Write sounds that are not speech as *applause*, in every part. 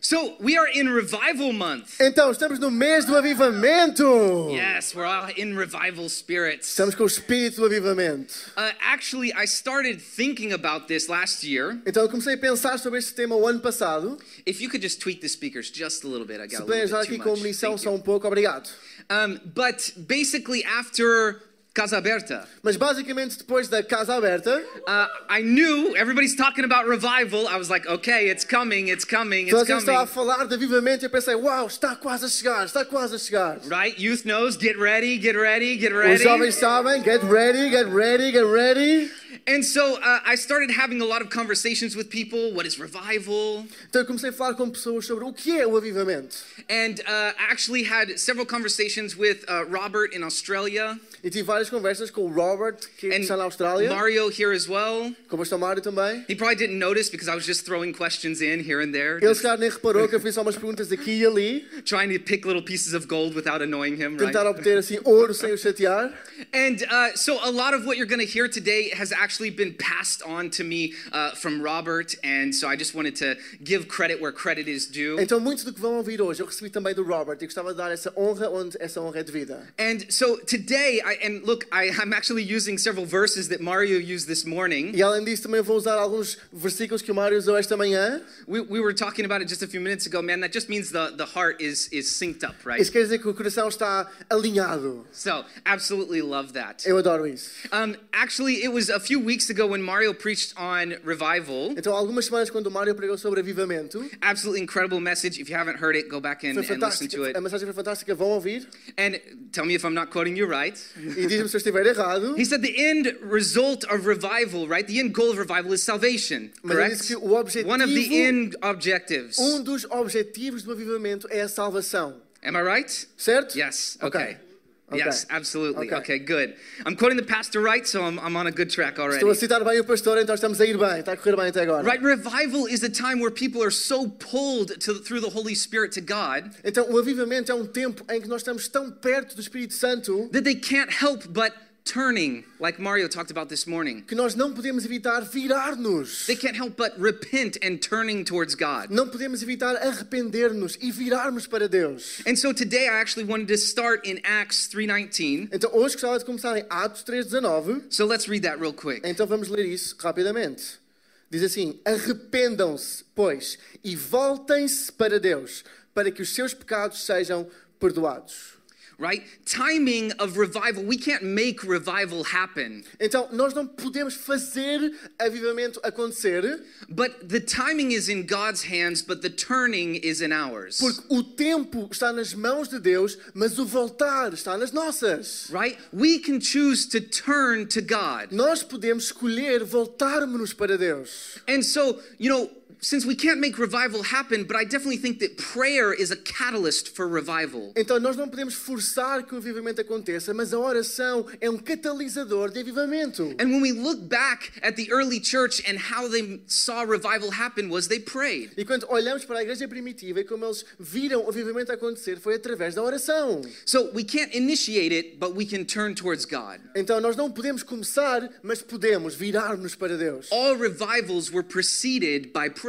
So we are in revival month. Então, estamos no mês do avivamento. Yes, we're all in revival spirits. Estamos com o espírito do avivamento. Uh, actually, I started thinking about this last year. Então, eu comecei a pensar sobre este tema o ano passado. If you could just tweak the speakers just a little bit, I got Se a little bit aqui too com a munição só um pouco, obrigado. Um, but basically, after Casa Aberta, Mas basicamente, depois da casa aberta, uh, I knew everybody's talking about revival. I was like, okay, it's coming, it's coming, it's gente estava a coming. falar de avivamento e eu pensei, uau, está quase a chegar, está quase a chegar. Right? Youth knows, get ready, get ready, get Os ready. jovens sabem, get ready, get ready, get ready. And so uh, I started having a lot of conversations with people. What is revival? Então eu comecei a falar com pessoas sobre o que é o avivamento. And uh, I actually had several conversations with uh, Robert in Australia E tive várias conversas com o Robert, que and está na Austrália, Mario here as well. com o pastor Mário também. He probably didn't notice because I was just throwing questions in here and there, Ele just se calhar nem reparou que eu fiz só umas perguntas aqui e ali, trying to pick little pieces of gold without annoying him, right? tentar obter assim ouro sem o chatear. And uh, so a lot of what you're going to hear today has actually been passed on to me uh, from Robert, and so I just wanted to give credit where credit is due. Então, muito do que vão ouvir hoje eu recebi também do Robert e gostava de dar essa honra onde essa honra é devida. And so today, I, and look, I, I'm actually using several verses that Mario used this morning. E além disso, também vou usar alguns versículos que o Mário usou esta manhã. We, we were talking about it just a few minutes ago, man. That just means the, the heart is, is synced up, right? Isso quer dizer que o coração está alinhado. So, absolutely love that. Eu adoro isso. Um, actually, it was a few weeks ago when Mario preached on revival. Então, algumas semanas, quando o Mário pregou sobre avivamento, Absolutely incredible message. If you haven't heard it, go back and, and listen to it. A mensagem foi fantástica, vão ouvir. And tell me if I'm not quoting you right. E diz-me se eu estiver errado. He said the end result of revival, right? The end goal of revival is salvation, correct? disse que o objetivo- One of the end objectives. Um dos objetivos do avivamento é a salvação. Am I right? Certo? Yes. Ok. Okay. Okay. Yes, absolutely. Okay. Okay, good. I'm quoting the pastor right, so I'm, I'm on a good track already. Estou a citar bem o pastor, então estamos a ir bem. Está a correr bem até agora. Right, revival is a time where people are so pulled to, through the Holy Spirit to God Então, o avivamento é um tempo em que nós estamos tão perto do Espírito Santo that they can't help but turning, like Mario talked about this morning. que nós não podemos evitar virar-nos. They can't help but repent and turning towards God. Não podemos evitar arrepender-nos e virarmos para Deus. And so today I actually wanted to start in Acts 3:19. Então, hoje gostava de começar em Atos 3,19. So let's read that real quick. Então, vamos ler isso rapidamente. Diz assim: Arrependam-se, pois, e voltem-se para Deus, para que os seus pecados sejam perdoados. Right? Timing of revival. We can't make revival happen. Então, nós não podemos fazer avivamento acontecer, But the timing is in God's hands, but the turning is in ours. porque o tempo está nas mãos de Deus, mas o voltar está nas nossas. Right? We can choose to turn to God. Nós podemos escolher voltarmos para Deus. And so, you know, since we can't make revival happen, but I definitely think that prayer is a catalyst for revival. Então nós não podemos forçar que o avivamento aconteça, mas a oração é um catalisador de avivamento. And when we look back at the early church and how they saw revival happen was they prayed. E quando olhamos para a igreja primitiva e como eles viram o avivamento acontecer, foi através da oração. So we can't initiate it, but we can turn towards God. Então nós não podemos começar, mas podemos virar-nos para Deus. All revivals were preceded by prayer.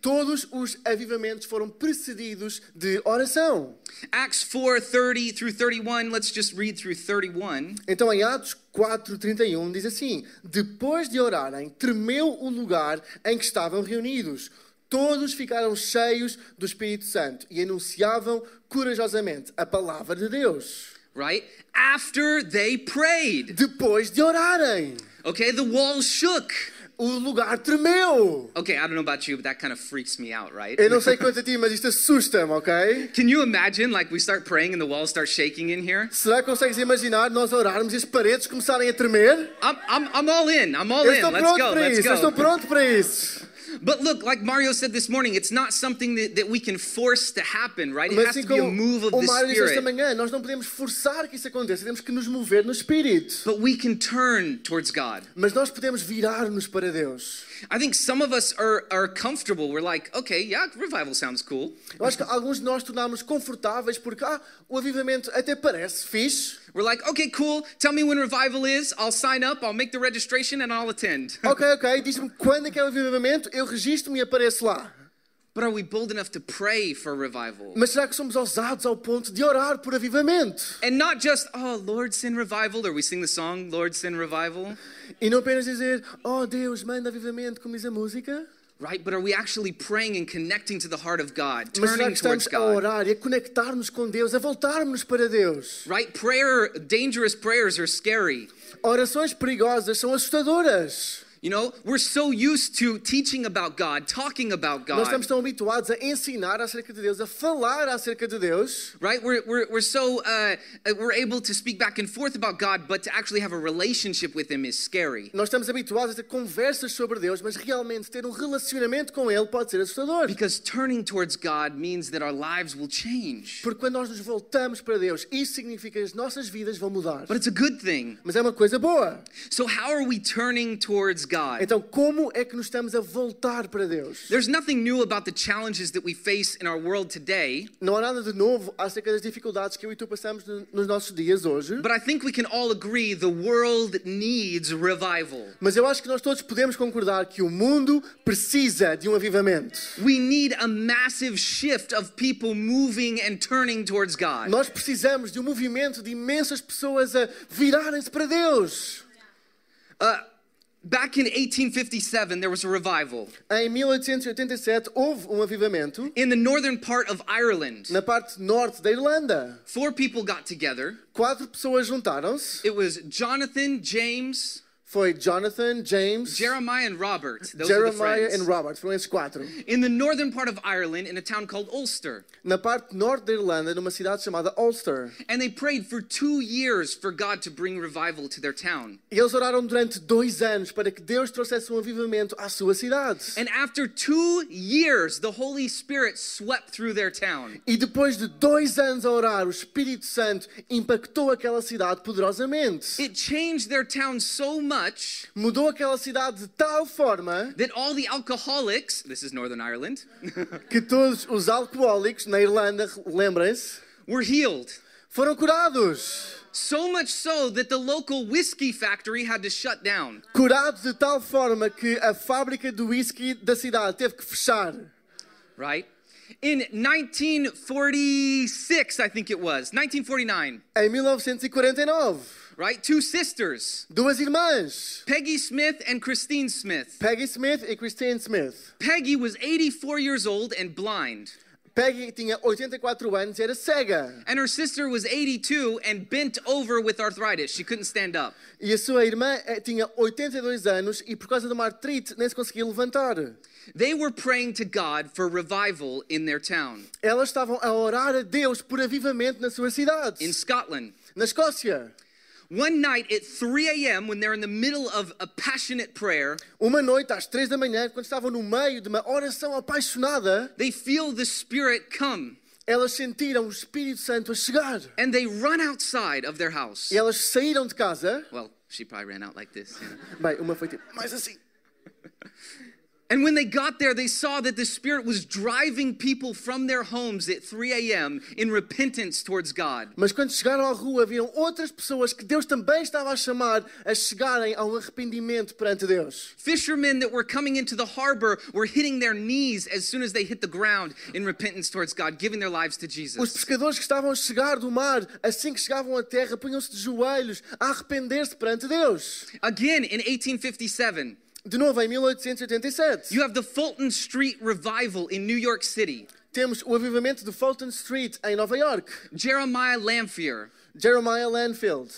Todos os avivamentos foram precedidos de oração. Acts 4 30 through 31, let's just read through 31. Então em Atos 4:31 diz assim: Depois de orarem, tremeu o lugar em que estavam reunidos. Todos ficaram cheios do Espírito Santo e anunciavam corajosamente a palavra de Deus. Right? After they prayed. Depois de orarem, Okay, the walls shook. O lugar tremeu. Okay, I don't know about you, but that kind of freaks me out, right? Eu não sei quanto a ti, mas isto assusta-me, ok? *laughs* Can you imagine, like, we start praying and the walls start shaking in here? Será que consegues imaginar nós orarmos e as paredes começarem a tremer? I'm, I'm, I'm all in. I'm all Eu in. Let's go. Let's isso, eu estou go. pronto para isso. But look, like Mario said this morning, it's not something that, that we can force to happen, right? It Mas has assim to be a move of the disse esta Spirit. manhã, nós não podemos forçar que isso aconteça, temos que nos mover no Espírito. But we can turn towards God. Mas nós podemos virar-nos para Deus. I think some of us are, are comfortable. We're like, okay, yeah, revival sounds cool. Eu acho que alguns de nós tornámos confortáveis porque ah, o avivamento até parece fixe. We're like, okay, cool. Tell me when revival is. I'll sign up. I'll make the registration and I'll attend. *laughs* Ok, ok, diz-me quando é que é o avivamento, eu registro-me e apareço lá. but are we bold enough to pray for revival? Mas será que somos ousados ao ponto de orar por avivamento? And not just, oh, Lord, send revival, or we sing the song, Lord, send revival, E não apenas dizer, oh Deus, manda avivamento, como diz a música. right? But are we actually praying and connecting to the heart of God, turning towards estamos a God? orar e a conectar-nos com Deus, a voltarmos para Deus? Right? Prayer, dangerous prayers are scary. Orações perigosas são assustadoras. You know, we're so used to teaching about God, talking about Nós God, estamos tão habituados a ensinar acerca de Deus, a falar acerca de Deus. right? We're, we're, we're so, uh, we're able to speak back and forth about God, but to actually have a relationship with Him is scary. Nós estamos habituados a ter conversas sobre Deus, mas realmente ter um relacionamento com Ele pode ser assustador. Because turning towards God means that our lives will change. Porque quando nós nos voltamos para Deus, isso significa que as nossas vidas vão mudar. But it's a good thing. Mas é uma coisa boa. So, how are we turning towards God? Então, como é que nos estamos a voltar para Deus? There's nothing new about the challenges that we face in our world today, Não há nada de novo acerca das dificuldades que eu e tu passamos no- nos nossos dias hoje. but I think we can all agree the world needs revival. Mas eu acho que nós todos podemos concordar que o mundo precisa de um avivamento. We need a massive shift of people moving and turning towards God. Nós precisamos de um movimento de imensas pessoas a virarem-se para Deus. Back in 1857, there was a revival Em 1887 houve um avivamento in the northern part of Ireland. na parte norte da Irlanda. Four people got together. Quatro pessoas juntaram-se. It was Jonathan, James, Foi Jonathan, James, Jeremiah, and Robert. Those Jeremiah e Robert. Foram esses quatro. In the northern part of Ireland, in a town called Ulster. Na parte norte da Irlanda, numa cidade chamada Ulster. And they prayed for two years for God to bring revival to their town. E eles oraram durante dois anos para que Deus trouxesse um avivamento à sua cidade. And after two years, the Holy Spirit swept through their town. E depois de dois anos a orar, o Espírito Santo impactou aquela cidade poderosamente. It changed their town so much Mudou aquela cidade de tal forma that all the alcoholics, this is Northern Ireland, *laughs* que todos os alcoólicos na Irlanda, lembrem-se, were healed. foram curados. So much so that the local whiskey factory had to shut down. Curados de tal forma que a fábrica do whisky da cidade teve que fechar. Right? In 1946, I think it was, 1949, Em 1949, right? Two sisters, duas irmãs, Peggy Smith and Christine Smith. Peggy Smith e Christine Smith. Peggy was 84 years old and blind, Peggy tinha 84 anos e era cega. and her sister was 82 and bent over with arthritis. She couldn't stand up. E a sua irmã eh, tinha 82 anos e por causa de uma artrite nem se conseguia levantar. They were praying to God for revival in their town Elas estavam a orar a Deus por avivamento na sua cidade, in Scotland. na Escócia. One night at 3 a.m., when they're in the middle of a passionate prayer, Uma noite às três da manhã, quando estavam no meio de uma oração apaixonada, they feel the Spirit come elas sentiram o Espírito Santo a chegar. and they run outside of their house. E elas saíram de casa. Well, she probably ran out like this. You know? Bem, uma foi tipo, mais assim. *laughs* And when they got there, they saw that the Spirit was driving people from their homes at 3 a.m. in repentance towards God. Mas quando chegaram à rua, viram outras pessoas que Deus também estava a chamar a chegarem a um arrependimento perante Deus. Fishermen that were coming into the harbor were hitting their knees as soon as they hit the ground in repentance towards God, giving their lives to Jesus. Os pescadores que estavam a chegar do mar, assim que chegavam à terra, punham-se de joelhos a arrepender-se perante Deus. Again, in 1857, De novo, em 1887, you have the Fulton Street revival in New York City. temos o avivamento de Fulton Street, em Nova York. Jeremiah Lamphere. Jeremiah Lanfield.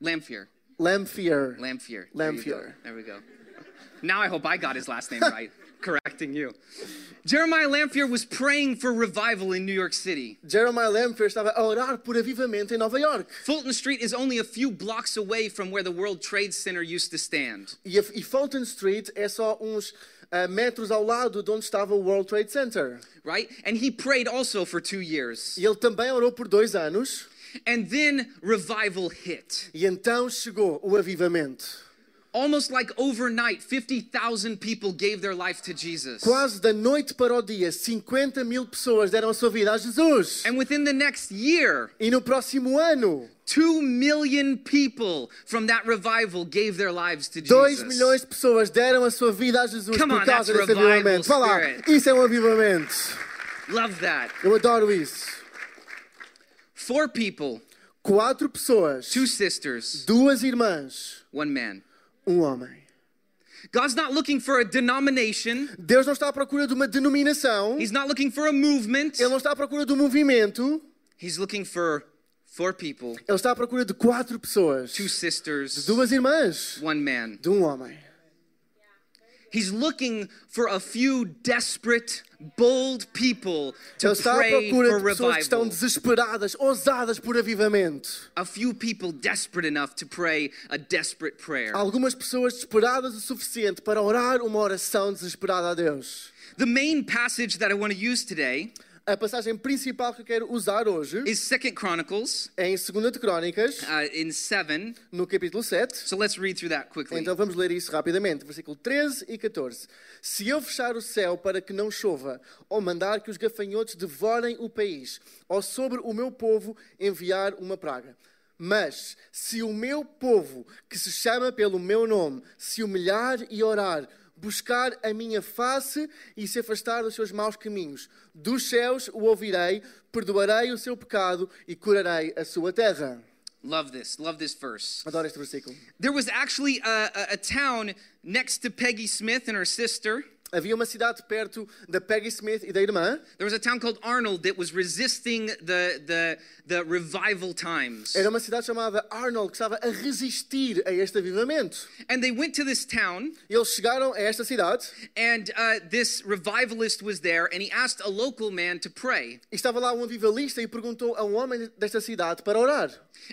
Lamphere. Lamphere. Lamphere. There. Lamphere. There we go. Now I hope I got his last name right, *laughs* correcting you. Jeremiah Lamphere was praying for revival in New York City. Jeremiah Lamphere estava a orar por avivamento em Nova York. Fulton Street is only a few blocks away from where the World Trade Center used to stand. E, e Fulton Street é só uns ah, metros ao lado de onde estava o World Trade Center. right? And he prayed also for two years. E ele também orou por dois anos. And then revival hit. E então chegou o avivamento. Almost like overnight, 50,000 people gave their life to Jesus. Quase da noite para o dia, 50 mil pessoas deram a sua vida a Jesus. And within the next year, E no próximo ano, 2 million people from that revival gave their lives to 2 Jesus. milhões de pessoas deram a sua vida a Jesus Come por on, causa desse avivamento. Vá lá, isso é um avivamento. Love that. Eu adoro isso. Four people, Quatro pessoas, two sisters, duas irmãs, one man. Um homem. God's not looking for a denomination. Deus não está à procura de uma denominação, He's not looking for a movement. Ele não está à procura de um movimento, He's looking for four people, Ele está à procura de quatro pessoas, two sisters, duas irmãs, one man. de um homem. He's looking for a few desperate, bold people to Ele está à pray procura for de pessoas que estão revival. desesperadas, ousadas por avivamento. A few people desperate enough to pray a desperate prayer. Algumas pessoas desesperadas o suficiente para orar uma oração desesperada a Deus. The main passage that I want to use today A passagem principal que eu quero usar hoje is Second Chronicles é em 2 de Crónicas, uh, in 7. no capítulo 7. So let's read through that quickly. Então vamos ler isso rapidamente, versículo 13 e 14. Se eu fechar o céu para que não chova, ou mandar que os gafanhotos devorem o país, ou sobre o meu povo enviar uma praga. Mas se o meu povo, que se chama pelo meu nome, se humilhar e orar, buscar a minha face e se afastar dos seus maus caminhos, dos céus o ouvirei, perdoarei o seu pecado e curarei a sua terra. Love this. Love this verse. Adoro este versículo. There was actually a, a, a town next to Peggy Smith and her sister. Havia uma cidade perto da Peggy Smith e da irmã. There was a town called Arnold that was resisting the, the, the revival times. Era uma cidade chamada Arnold que estava a resistir a este avivamento. And they went to this town, E eles chegaram a esta cidade and uh, this revivalist was there, and he asked a local man to pray. e estava lá um avivalista e perguntou a um homem desta cidade para orar.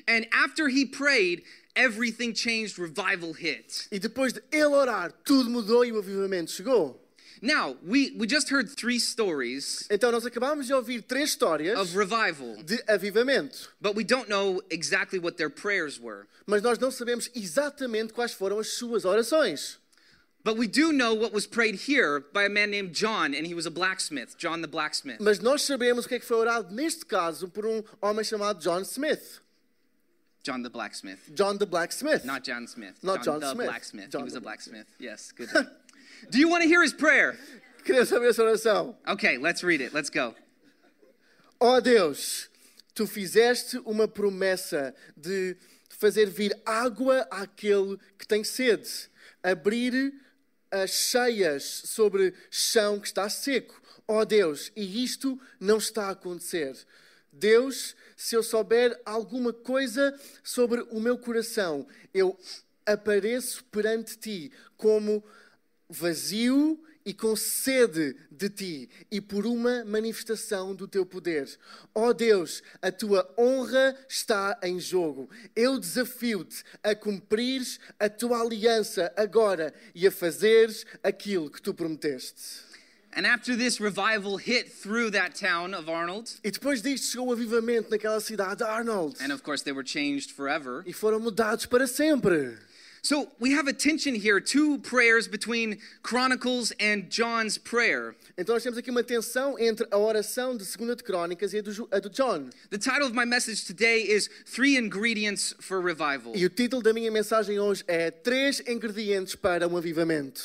And after he prayed, everything changed, revival hit. E depois de ele orar, tudo mudou e o avivamento chegou. Now, we, we just heard three stories Então nós acabámos de ouvir três histórias of revival, de avivamento, but we don't know exactly what their prayers were. mas nós não sabemos exatamente quais foram as suas orações. But we do know what was prayed here by a man named John, and he was a blacksmith, John the blacksmith. Mas nós sabemos o que é que foi orado neste caso por um homem chamado John Smith. John the blacksmith. John the Blacksmith. Not John Smith. Not John the Smith. blacksmith. John he was the a blacksmith. Yes, good. *laughs* do you want to hear his prayer? Queria saber essa oração. Okay, let's read it. Let's go. Ó Deus, tu fizeste uma promessa de fazer vir água àquele que tem sede, abrir as cheias sobre chão que está seco. Ó Deus, e isto não está a acontecer. Deus, se eu souber alguma coisa sobre o meu coração, eu apareço perante ti como vazio e com sede de ti e por uma manifestação do teu poder. Ó Deus, a tua honra está em jogo. Eu desafio-te a cumprires a tua aliança agora e a fazeres aquilo que tu prometeste. And after this revival hit through that town of Arnold, E depois disto chegou o avivamento naquela cidade de Arnold. and of course they were changed forever. E foram mudados para sempre. So we have a tension here, two prayers between Chronicles and John's prayer. Então nós temos aqui uma tensão entre a oração de 2 de Crónicas e a do, a do John. The title of my message today is Three Ingredients for Revival. E o título da minha mensagem hoje é Três ingredientes para um avivamento.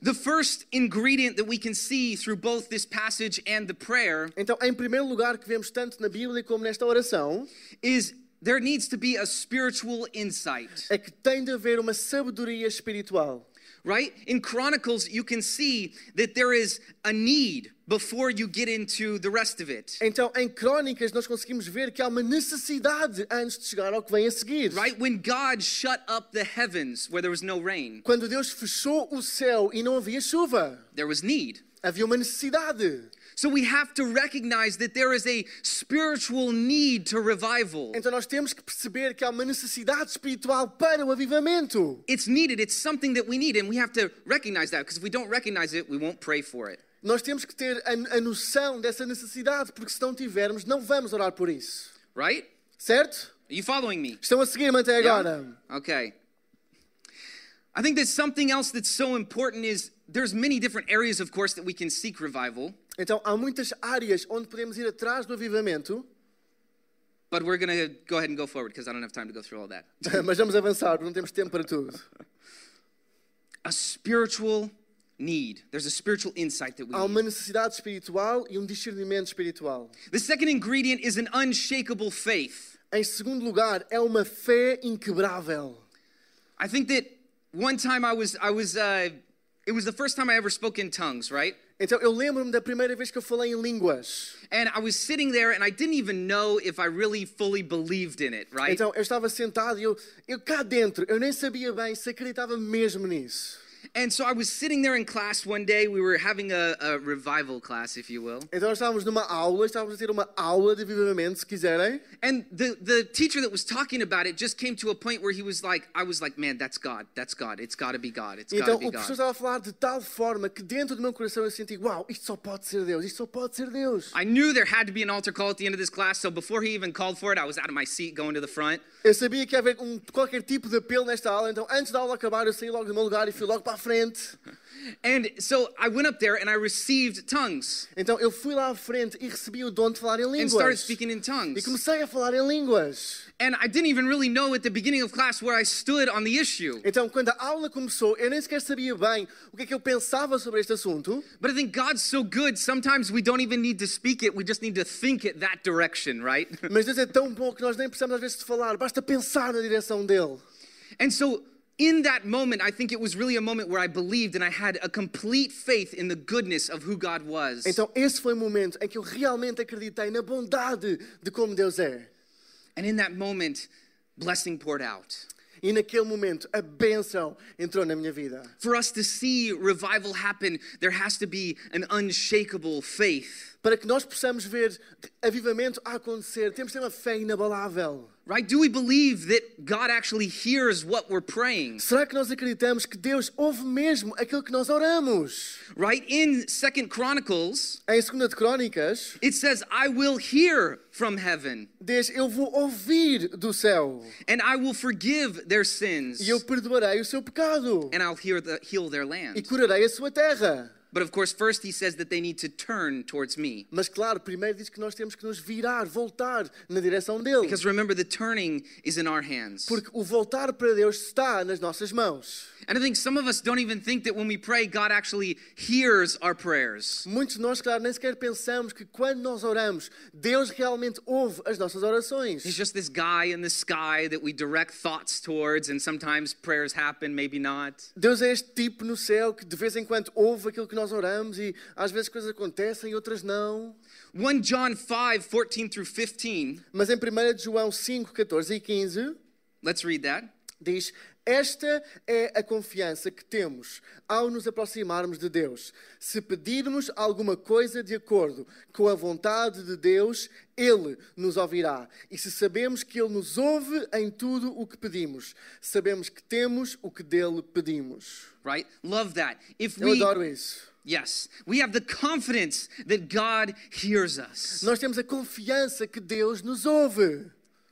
The first ingredient that we can see through both this passage and the prayer Então, em primeiro lugar, que vemos tanto na Bíblia como nesta oração, is there needs to be a spiritual insight, é que tem de haver uma sabedoria espiritual. right? In Chronicles, you can see that there is a need before you get into the rest of it, Então, em Crónicas, nós conseguimos ver que há uma necessidade antes de chegar ao que vem a seguir. right? When God shut up the heavens where there was no rain, Quando Deus fechou o céu e não havia chuva, there was need. havia uma necessidade. So we have to recognize that there is a spiritual need to revival. Então, nós temos que perceber que há uma necessidade espiritual para o avivamento. It's needed, it's something that we need, and we have to recognize that because if we don't recognize it, we won't pray for it. Nós temos que ter a, a noção dessa necessidade, porque se não tivermos, não vamos orar por isso. Right? Certo? Are you following me? Estão a seguir-me até Yeah? agora? Okay. I think that something else that's so important is there's many different areas, of course, that we can seek revival, Então, há muitas áreas onde podemos ir atrás do avivamento, but we're going to go ahead and go forward because I don't have time to go through all that. *laughs* mas vamos avançar, porque não temos tempo para tudo. A spiritual need. There's a spiritual insight that we Há uma necessidade espiritual e um discernimento espiritual. The second ingredient is an unshakable faith. Em segundo lugar, é uma fé inquebrável. I think that one time I was, I was, uh, it was the first time I ever spoke in tongues, right? Então, eu lembro-me da primeira vez que eu falei em línguas. And I was sitting there and I didn't even know if I really fully believed in it, right? Então, eu estava sentado e eu, eu cá dentro, eu nem sabia bem se acreditava mesmo nisso. And so I was sitting there in class one day. We were having a, a revival class, if you will. Então, nós estávamos numa aula, estávamos a ter uma aula de avivamento, se quiserem. And the, the teacher that was talking about it just came to a point where he was like, I was like, man, that's God. That's God. It's got to be God. It's got Então, to be o professor God. estava a falar de tal forma que dentro do meu coração eu senti, uau, isto só pode ser Deus, isto só pode ser Deus. I knew there had to be an altar call at the end of this class. So before he even called for it, I was out of my seat going to the front. Eu sabia que ia haver um, qualquer tipo de apelo nesta aula, então antes da aula acabar eu saí logo do meu lugar e fui logo para a frente. And so I went up there and I received tongues Então eu fui lá à frente e recebi o dom de falar em and started línguas. speaking in tongues. E tongues. comecei a falar em línguas. And I didn't even really know at the beginning of class where I stood on the issue. Então, quando a aula começou, eu nem sequer sabia bem o que é que eu pensava sobre este assunto. But I think God's so good, sometimes we don't even need to speak it, we just need to think it that direction, right? *laughs* Mas Deus é tão bom que nós nem precisamos às vezes de falar, basta pensar na direção dele. and so, in that moment, I think it was really a moment where I believed and I had a complete faith in the goodness of who God was. Então, esse foi o momento em que eu realmente acreditei na bondade de como Deus é. And in that moment, blessing poured out. E naquele momento, a bênção entrou na minha vida. For us to see revival happen, there has to be an unshakable faith. Para que nós possamos ver avivamento a acontecer, temos de ter uma fé inabalável. Right? Do we believe that God actually hears what we're praying? Será que nós acreditamos que Deus ouve mesmo aquilo que nós oramos? Right? In Second Chronicles, Em 2 de Crónicas, it says, I will hear from heaven, diz: Eu vou ouvir do céu and I will forgive their sins, e eu perdoarei o seu pecado and I'll hear the, heal their e land. curarei a sua terra. But of course, first he says that they need to turn towards me. Mas claro, primeiro diz que nós temos que nos virar, voltar na direção dele. Because remember, the turning is in our hands. Porque o voltar para Deus está nas nossas mãos. And I think some of us don't even think that when we pray, God actually hears our prayers. Muitos de nós, claro, nem sequer pensamos que quando nós oramos, Deus realmente ouve as nossas orações. He's just this guy in the sky that we direct thoughts towards, and sometimes prayers happen, maybe not. Deus é este tipo no céu que de vez em quando ouve aquilo que nós oramos e às vezes coisas acontecem e outras não. 1 John 5 14 through 15, Mas em 1 de João 5, 14 e 15, let's read that. diz: Esta é a confiança que temos ao nos aproximarmos de Deus. Se pedirmos alguma coisa de acordo com a vontade de Deus, Ele nos ouvirá. E se sabemos que Ele nos ouve em tudo o que pedimos, sabemos que temos o que dele pedimos. Right? Love that. If Eu we adoro isso. Yes, we have the confidence that God hears us. Nós temos a confiança que Deus nos ouve.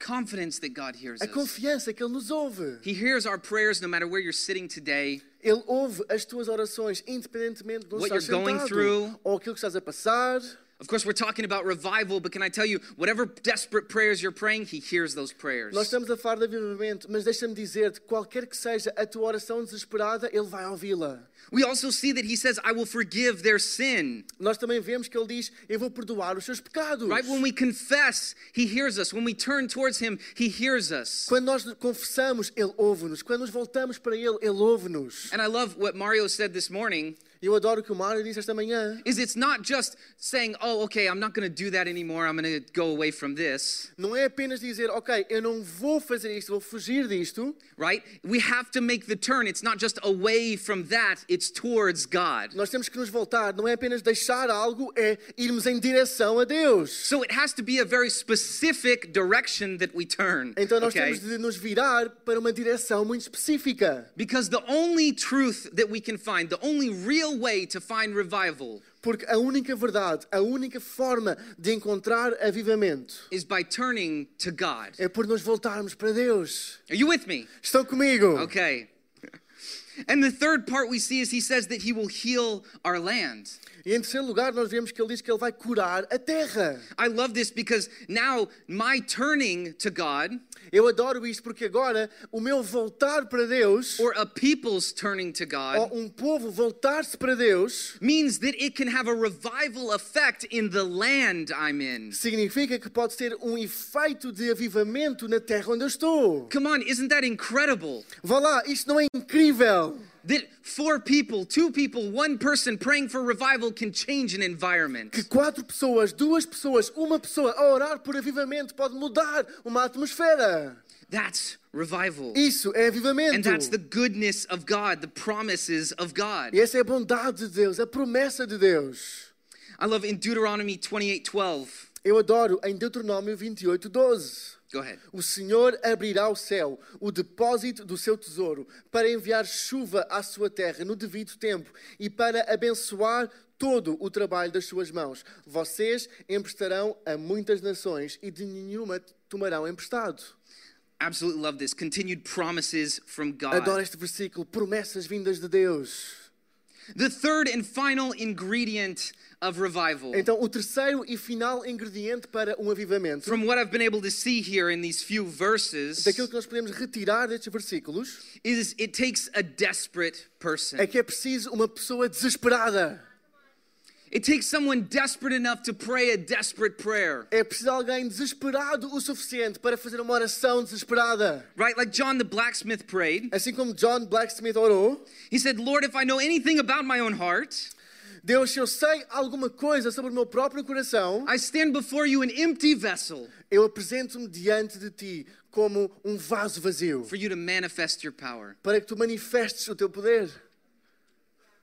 Confidence that God hears A us. confiança que Ele nos ouve. He hears our prayers no matter where you're sitting today. Ele ouve as tuas orações, independentemente What estás you're going sentado, through. ou aquilo que estás a passar. Of course, we're talking about revival, but can I tell you, whatever desperate prayers you're praying, He hears those prayers. Nós estamos a falar de avivamento, mas deixa-me dizer-te, qualquer que seja a tua oração desesperada, Ele vai ouvi-la. We also see that He says, I will forgive their sin. Nós também vemos que Ele diz, eu vou perdoar os seus pecados. Right? When we confess, He hears us. When we turn towards Him, He hears us. Quando nós confessamos, Ele ouve-nos. Quando nos voltamos para Ele, Ele ouve-nos. And I love what Mario said this morning. Eu adoro que o Mário disse esta manhã. Is it's not just saying, oh, okay, I'm not going to do that anymore. I'm going to go away from this. Não é apenas dizer, ok, eu não vou fazer isto, vou fugir disto. Right? We have to make the turn. It's not just away from that, it's towards God. Nós temos que nos voltar. Não é apenas deixar algo, é irmos em direção a Deus. So it has to be a very specific direction that we turn. Então nós okay? temos de nos virar para uma direção muito específica. Because the only truth that we can find, the only real Um way to find revival, Porque a única verdade, a única forma de encontrar avivamento is by turning to God. é por nos voltarmos para Deus. Are you with me? Estão comigo? Okay. And the third part we see is he says that he will heal our land. E em terceiro lugar, nós vemos que ele diz que ele vai curar a terra. I love this because now my turning to God Eu adoro isto porque agora o meu voltar para Deus, or a people's turning to ou God um povo voltar-se para Deus, means that it can have a revival effect in the land I'm in. significa que pode ter um efeito de avivamento na terra onde eu estou. Come on, isn't that incredible? Vá lá, isto não é incrível? Four people, two people, one person praying for revival can change an environment. Que quatro pessoas, duas pessoas, uma pessoa a orar por avivamento pode mudar uma atmosfera. That's revival. Isso é avivamento. And that's the goodness of God, the promises of God. E essa é a bondade de Deus, a promessa de Deus. I love in Deuteronomy 28:12. Eu adoro em Deuteronômio 28, 12. Go ahead. O Senhor abrirá o céu, o depósito do seu tesouro, para enviar chuva à sua terra no devido tempo e para abençoar todo o trabalho das suas mãos. Vocês emprestarão a muitas nações e de nenhuma tomarão emprestado. Absolutely love this. Continued promises from Adoro God. este versículo, promessas vindas de Deus. The third and final ingredient of revival. Então, o terceiro e final ingrediente para um avivamento, From what I've been able to see here in these few verses, daquilo que nós podemos retirar destes versículos, is it takes a desperate person. é que é preciso uma pessoa desesperada. It takes someone desperate enough to pray a desperate prayer. É preciso alguém desesperado o suficiente para fazer uma oração desesperada. Right? Like John the blacksmith prayed. Assim como John Blacksmith orou, He said, Lord, if I know anything about my own heart, Deus, se eu sei alguma coisa sobre o meu próprio coração, I stand before you an empty vessel eu apresento-me diante de ti como um vaso vazio, for you to manifest your power. para que tu manifestes o teu poder.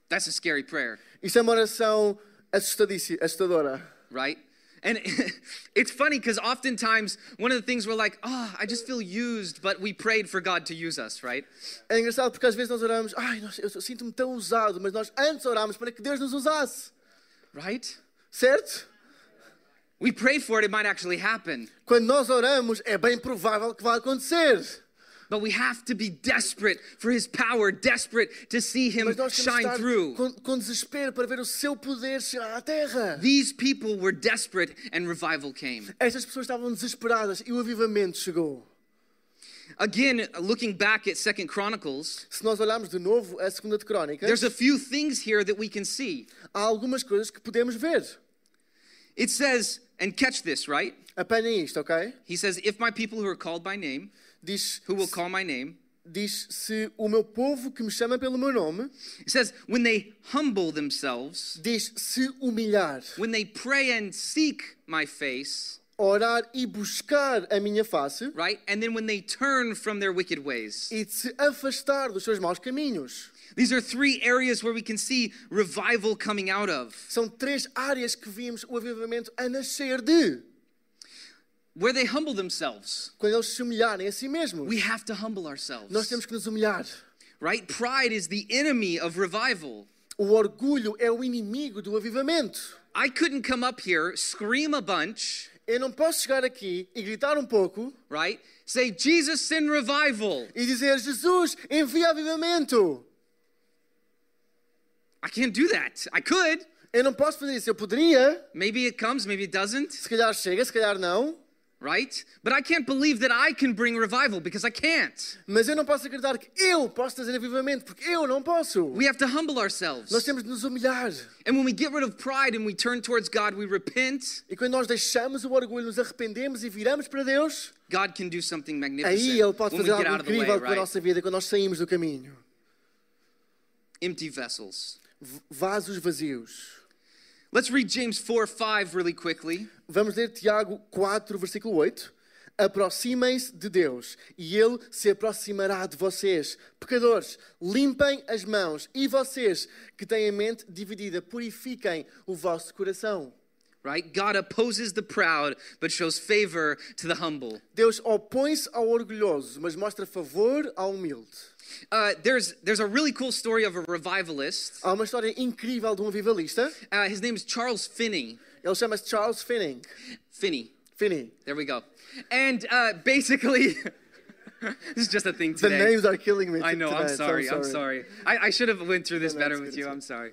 That's a scary prayer, Isso é uma oração assustadora. right? And *laughs* it's funny because oftentimes one of the things we're like, oh, I just feel used, but we prayed for God to use us, right? É engraçado porque às vezes nós oramos, ai, nós- eu sinto-me tão usado, mas nós antes orámos para que Deus nos usasse, Right? certo? We pray for it, it might actually happen. Quando nós oramos, é bem provável que vai acontecer. But we have to be desperate for His power, desperate to see Him Mas nós temos que shine through. com, com desespero para ver o seu poder chegar à terra. These people were desperate and revival came. Estas pessoas estavam desesperadas e o avivamento chegou. Again, looking back at Second Chronicles, Se nós olharmos de novo a segunda de Crónicas, there's a few things here that we can see. há algumas coisas que podemos ver. It says, and catch this, right? Apanhem isto, ok? He says, if my people who are called by name, Diz, who will call my name, diz se o meu povo que me chama pelo meu nome, it says, when they humble themselves, diz se humilhar, when they pray and seek my face, orar e buscar a minha face right? And then when they turn from their wicked ways. e de se afastar dos seus maus caminhos. These are three areas where we can see revival coming out of. São três áreas que vimos o avivamento a nascer de. Where they humble themselves. Quando eles se humilharem a si mesmos. We have to humble Nós ourselves. temos que nos humilhar. Right? Pride is the enemy of revival. O orgulho é o inimigo do avivamento. I couldn't come up here, scream a bunch, Eu não posso chegar aqui e gritar um pouco right? Say, Jesus, send revival. e dizer: Jesus, envia avivamento. I can't do that. I could. Eu não posso fazer isso. Eu poderia, Maybe it comes, maybe it doesn't, se calhar chega, se calhar não, right? But I can't believe that I can bring revival because I can't. mas eu não posso acreditar que eu posso trazer avivamento, porque eu não posso. We have to humble Nós ourselves. temos de nos humilhar. And when we get rid of pride and we turn towards God, we repent, E quando nós deixamos o orgulho, nos arrependemos e viramos para Deus, God can do something aí magnificent Ele pode fazer algo way, incrível com a nossa vida quando nós saímos do caminho. Empty vessels. V- Vasos vazios. Let's read James 4 5 really quickly. Vamos ler Tiago 4, versículo 8. Aproximem-se de Deus e Ele se aproximará de vocês. Pecadores, limpem as mãos e vocês que têm a mente dividida, purifiquem o vosso coração. Right? God opposes the proud, but shows favor to the humble. Deus opõe-se ao orgulhoso, mas mostra favor ao humilde. Uh, there's, there's a really cool story of a revivalist. Há uma história incrível de um avivalista. Uh, his name is Charles Finney. Ele chama-se Charles Finney. Finney. Finney. There we go. And uh, basically, *laughs* this is just a thing today. The names are killing me. I know. I'm tonight, so sorry. I'm sorry. I, I should have went through this No, better with you. it's I'm sorry.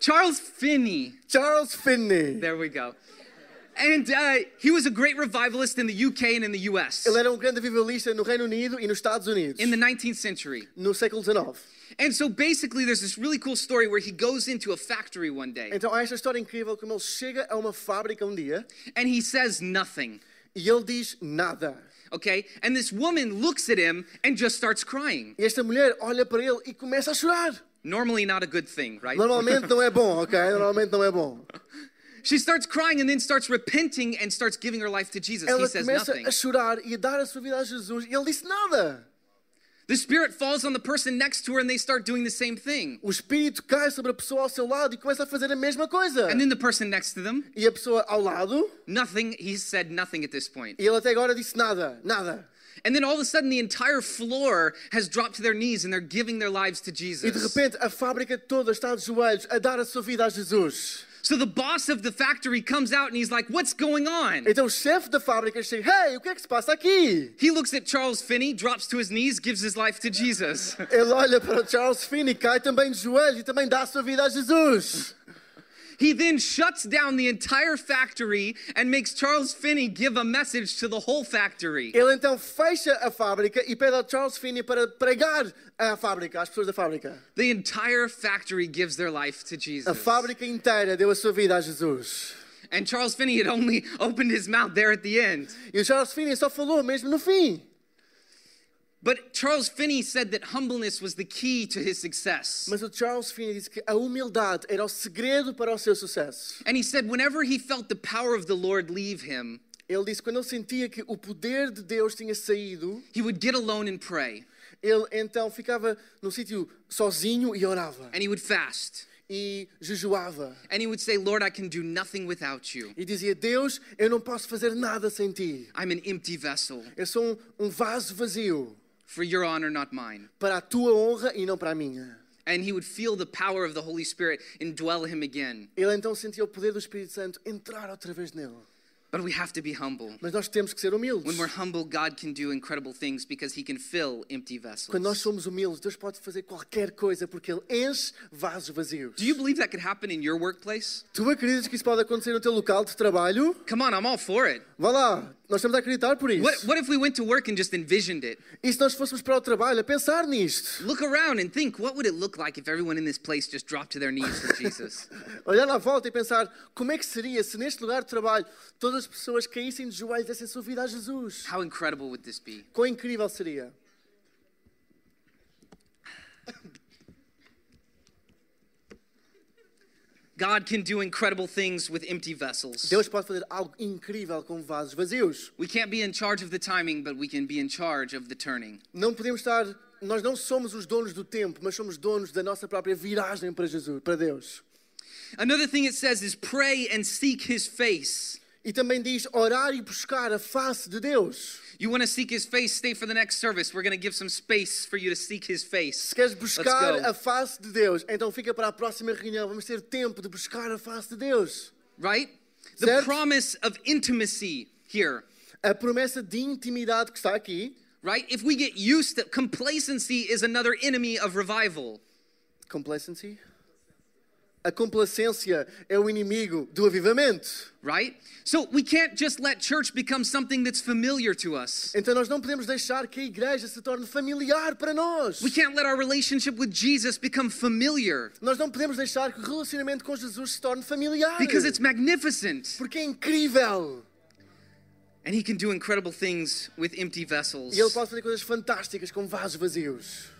Charles Finney. Charles Finney. There we go. And uh, he was a great revivalist in the UK and in the US Ele era um grande avivalista no Reino Unido e nos Estados Unidos, in the 19th century. no século XIX. And so basically, there's this really cool story where he goes into a factory one day Então há esta história incrível como ele chega a uma fábrica um dia and he says nothing. e ele diz nada. Okay? And this woman looks at him and just starts crying. E esta mulher olha para ele e começa a chorar. Normally, not a good thing, right? Normalmente não é bom, ok? Normalmente não é bom. *laughs* She starts crying and then starts repenting and starts giving her life to Jesus. He says começa nothing. a chorar e a dar a sua vida a Jesus ele disse nada. The Spirit falls on the person next to her and they start doing the same thing. O Espírito cai sobre a pessoa ao seu lado e começa a fazer a mesma coisa. And then the person next to them, E a pessoa ao lado, nothing, he said nothing at this point. e ele até agora disse nada, nada. And then all of a sudden, the entire floor has dropped to their knees and they're giving their lives to Jesus. E de repente a fábrica toda está de joelhos a dar a sua vida a Jesus. So the boss of the factory comes out and he's like, What's going on? Então o chefe da fábrica chega, hey, o que é que se passa aqui? He looks at Charles Finney, drops to his knees, gives his life to Jesus. Ele olha para Charles Finney, cai também de joelhos e também dá a sua vida a Jesus. He then shuts down the entire factory and makes Charles Finney give a message to the whole factory. Ele então fecha a fábrica e pede ao Charles Finney para pregar à fábrica, às pessoas da fábrica. The entire factory gives their life to A Jesus. fábrica inteira deu a sua vida a Jesus. And Charles Finney had only opened his mouth there at the end. E o Charles Finney só falou mesmo no fim. But Charles Finney said that humbleness was the key to his success. Mas o Charles Finney disse que a humildade era o segredo para o seu sucesso. And he said, whenever he felt the power of the Lord leave him, Ele disse quando ele sentia que o poder de Deus tinha saído, he would get alone and pray, ele então ficava num sítio sozinho e orava. and he would fast. E jejuava. And he would say, Lord, I can do nothing without you. E dizia: Deus, eu não posso fazer nada sem ti. I'm an empty vessel Eu sou um, um vaso vazio for your honor, not mine. para a tua honra e não para a minha. And he would feel the power of the Holy Spirit indwell him again. Ele então sentia o poder do Espírito Santo entrar outra vez nele. But we have to be humble. Mas nós temos que ser humildes. When we're humble, God can do incredible things because he can fill empty vessels. Quando nós somos humildes, Deus pode fazer qualquer coisa porque Ele enche vasos vazios. Do you believe that could happen in your workplace? Tu acreditas que isso pode acontecer no teu local de trabalho? Come on, I'm all for it. Vá lá, nós estamos a acreditar por isso. What, what if we went to work and just envisioned it? E se nós fôssemos para o trabalho a pensar nisto? Look around and think, what would it look like if everyone in this place just dropped to their knees for Jesus? *laughs* Olhar à volta e pensar como é que seria se neste lugar de trabalho todas as pessoas caíssem de joelhos e dessem sua vida a Jesus? How incredible would this be? Quão incrível seria? God can do incredible things with empty vessels. Deus pode fazer algo incrível com vasos vazios. We can't be in charge of the timing, but we can be in charge of the turning. Não podemos estar, nós não somos os donos do tempo, mas somos donos da nossa própria viragem para Jesus, para Deus. Another thing it says is pray and seek his face. E também diz orar e buscar a face de Deus. You want to seek his face, stay for the next service. We're going to give some space for you to seek his face. Se queres buscar a face de Deus, então fica para a próxima reunião. Vamos ter tempo de buscar a face de Deus. Right? The Certo. promise of intimacy here. A promessa de intimidade que está aqui, Right? If we get used to complacency is another enemy of revival. complacency. A complacência é o inimigo do avivamento. Right? So we can't just let church become something that's familiar to us. Então nós não podemos deixar que a igreja se torne familiar para nós. We can't let our relationship with Jesus become familiar Nós não podemos deixar que o relacionamento com Jesus se torne familiar. because it's magnificent. Porque é incrível. And he can do incredible things with empty vessels. E ele pode fazer coisas fantásticas com vasos vazios.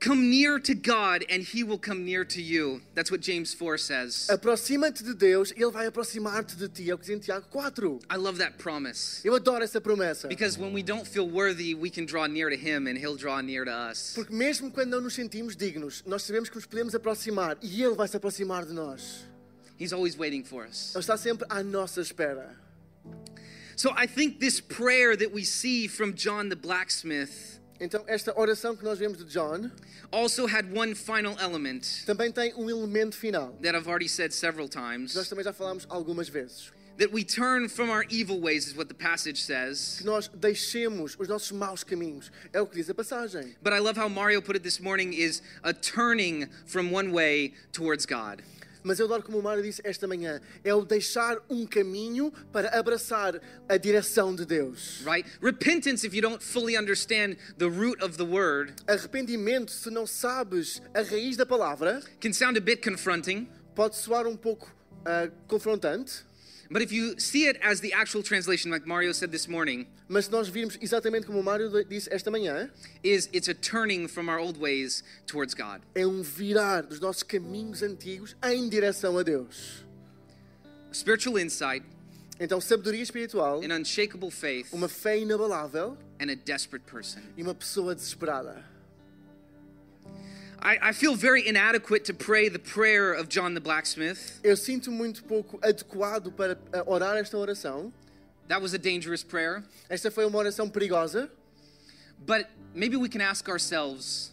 Come near to God and he will come near to you. That's what James 4 says. Aproxima-te de Deus e Ele vai aproximar-te de ti. É o que diz em Tiago 4. I love that promise. Eu adoro essa promessa. Because when we don't feel worthy, we can draw near to him and he'll draw near to us. Porque mesmo quando não nos sentimos dignos, nós sabemos que nos podemos aproximar e Ele vai se aproximar de nós. He's always waiting for us. Ele está sempre à nossa espera. So I think this prayer that we see from John the blacksmith Então, esta oração que nós vemos de John also had one final element também tem um elemento final. that I've already said several que Nós times. também já falámos algumas vezes. that we turn from our evil ways, is what the passage says. Que nós deixemos os nossos maus caminhos. É o que diz a passagem. But I love how Mario put it this morning is a turning from one way towards God. Mas eu adoro como o Mário disse esta manhã. É o deixar um caminho para abraçar a direção de Deus. Right? Repentance, if you don't fully understand the root of the word, Arrependimento, se não sabes a raiz da palavra, can sound a bit confronting. pode soar um pouco ah, confrontante. But if you see it as the actual translation, like Mario said this morning, Mas se nós virmos exatamente como o Mário disse esta manhã, is it's a turning from our old ways towards God. é um virar dos nossos caminhos antigos em direção a Deus. Spiritual insight, Então, sabedoria espiritual, an unshakable faith, uma fé inabalável and a desperate person. e uma pessoa desesperada. I, I feel very inadequate to pray the prayer of John the blacksmith. Eu sinto muito pouco adequado para ah, orar esta oração. That was a dangerous prayer. Esta foi uma oração perigosa, But maybe we can ask ourselves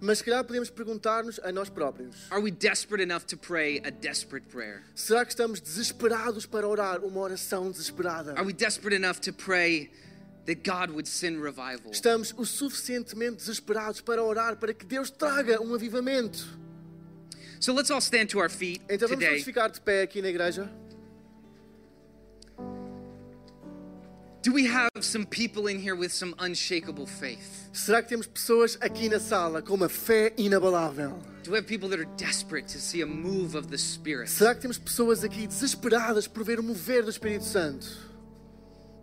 mas se calhar podemos perguntar-nos a nós próprios: are we desperate enough to pray a desperate prayer? será que estamos desesperados para orar uma oração desesperada? Are we desperate enough to pray Estamos o suficientemente desesperados para orar para que Deus traga um avivamento? So let's all stand to our feet Então vamos today. ficar de pé aqui na igreja. Do we have some people in here with some unshakable faith? Será que temos pessoas aqui na sala com uma fé inabalável? Do we have people that are desperate to see a move of the Spirit? Será que temos pessoas aqui desesperadas por ver o mover do Espírito Santo?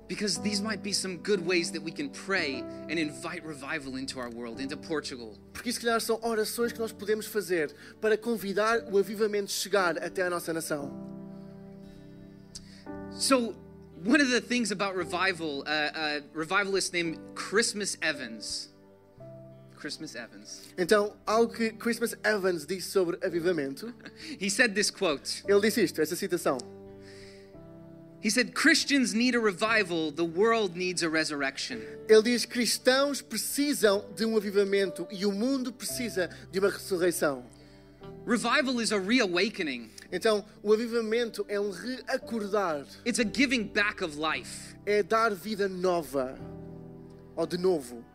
Because these might be some good ways that we can pray and invite revival into our world, into Portugal. Porque se calhar, são orações que nós podemos fazer para convidar o avivamento chegar até a nossa nação. So, one of the things about revival, uh, a revivalist named Christmas Evans. Christmas Evans. Então, algo que Christmas Evans disse sobre avivamento, *laughs* He said this quote. ele disse isto, esta citação. He said, Christians need a revival, the world needs a resurrection. Ele diz: cristãos precisam de um avivamento e o mundo precisa de uma ressurreição. Revival is a reawakening, Então, o avivamento é um reacordar, it's a giving back of life. é dar vida nova, ou de novo.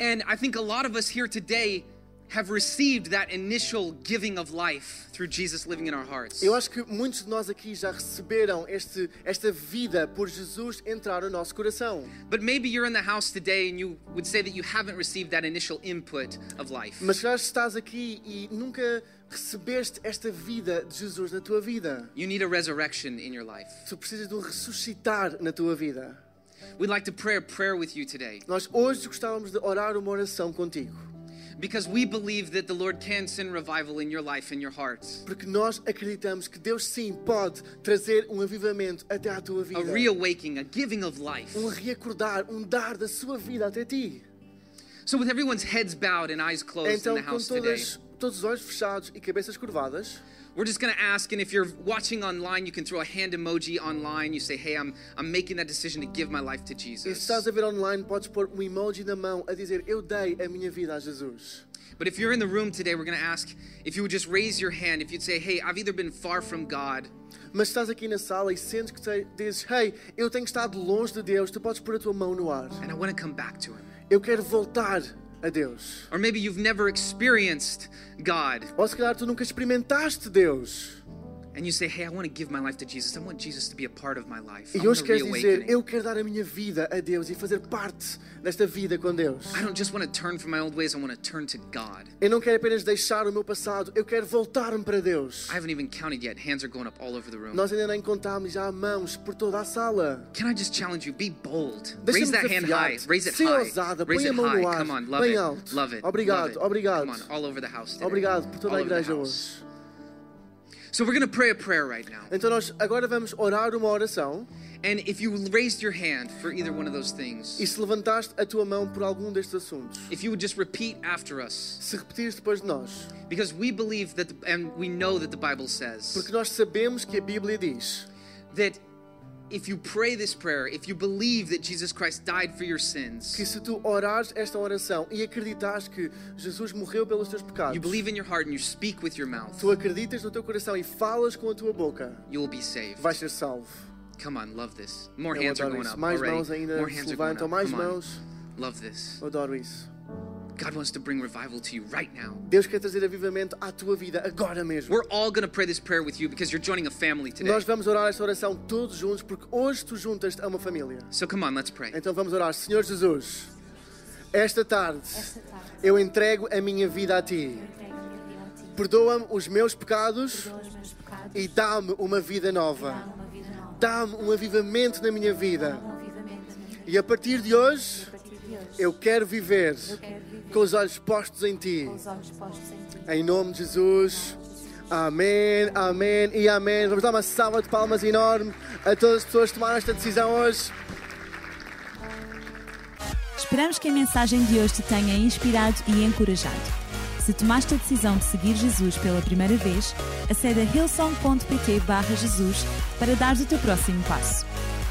And I think a lot of us here today have received that initial giving of life through Jesus living in our hearts. Eu acho que muitos de nós aqui já receberam este, esta vida por Jesus entrar no nosso coração. But maybe you're in the house today and you would say that you haven't received that initial input of life. Mas já estás aqui e nunca recebeste esta vida de Jesus na tua vida. You need a resurrection in your life. Tu precisas de um ressuscitar na tua vida. We'd like to pray a prayer with you today Nós hoje gostávamos de orar uma oração contigo. Because we believe that the Lord can send revival in your life and your heart. Porque nós acreditamos que Deus sim pode trazer um avivamento até à tua vida. A reawakening, a giving of life. Um reacordar, um dar da sua vida até ti. So, with everyone's heads bowed and eyes closed Então, in the com house today, todas, todos os olhos fechados e cabeças curvadas, we're just going to ask. And if you're watching online, you can throw a hand emoji online. You say, Hey, I'm, I'm making that decision to give my life to Jesus. estás a ver online, podes pôr um emoji na mão a dizer: Eu dei a minha vida a Jesus. But if you're in the room today, we're going to ask if you would just raise your hand. If you'd say, Hey, I've either been far from God Mas estás aqui na sala e sentes que te, dizes: Hey, eu tenho estado longe de Deus, tu podes pôr a tua mão no ar. and I want to come back to Him. Eu quero voltar a Deus. Or maybe you've never experienced God Ou se calhar tu nunca experimentaste Deus. E want hoje queres dizer. Eu quero dar a minha vida a Deus e fazer parte desta vida com Deus. I don't just want to turn from my old ways, I want to turn to God. Eu não quero apenas deixar o meu passado, eu quero voltar-me para Deus. I haven't even counted yet. Hands are going up all over the room. Nós ainda nem contámos, já mãos por toda a sala. Can I just challenge you? Be bold. Raise that hand high. Raise it high. ousada, Raise it high. Come on, love it. Love it. Obrigado, obrigado. Come on, all over the house today. Obrigado por toda All a igreja hoje. So we're going to pray a prayer right now. Então nós agora vamos orar uma oração And if you raised your hand for either one of those things. e se levantaste a tua mão por algum destes assuntos, if you would just repeat after us, se repetires depois de nós, because we believe that, the, and we know that the Bible says porque nós sabemos que a Bíblia diz that if you pray this prayer, if you believe that Jesus Christ died for your sins, que se tu orares esta oração e acreditares que Jesus morreu pelos teus pecados, you believe in your heart and you speak with your mouth, tu acreditas no teu coração e falas com a tua boca, you will be saved. vais ser salvo. Come on, love this. More Eu hands are going isso. up Mais already. mãos ainda More hands are going levantam, up. mais Come on. Love this. Eu adoro isso. God wants to bring revival to you right now. Deus quer trazer avivamento à tua vida agora mesmo. We're all going to pray this prayer with you because you're joining a family today. Nós vamos orar esta oração todos juntos porque hoje tu juntas-te a uma família. So come on, let's pray. Então vamos orar. Senhor Jesus, esta tarde Esta tarde, eu entrego a minha vida a ti. entrego a minha vida a ti. Perdoa-me os meus pecados Perdoa os meus pecados e dá-me uma vida nova. dá-me uma vida nova. Dá-me um avivamento na minha vida. Dá-me um avivamento na minha vida. E a partir de hoje, Eu quero viver com os olhos postos em ti. em nome de Jesus. Amém, amém e amém. Vamos dar uma salva de palmas enorme a todas as pessoas que tomaram esta decisão hoje. Esperamos que a mensagem de hoje te tenha inspirado e encorajado. Se tomaste a decisão de seguir Jesus pela primeira vez, acede a hillsong.pt barra Jesus para dar o teu próximo passo.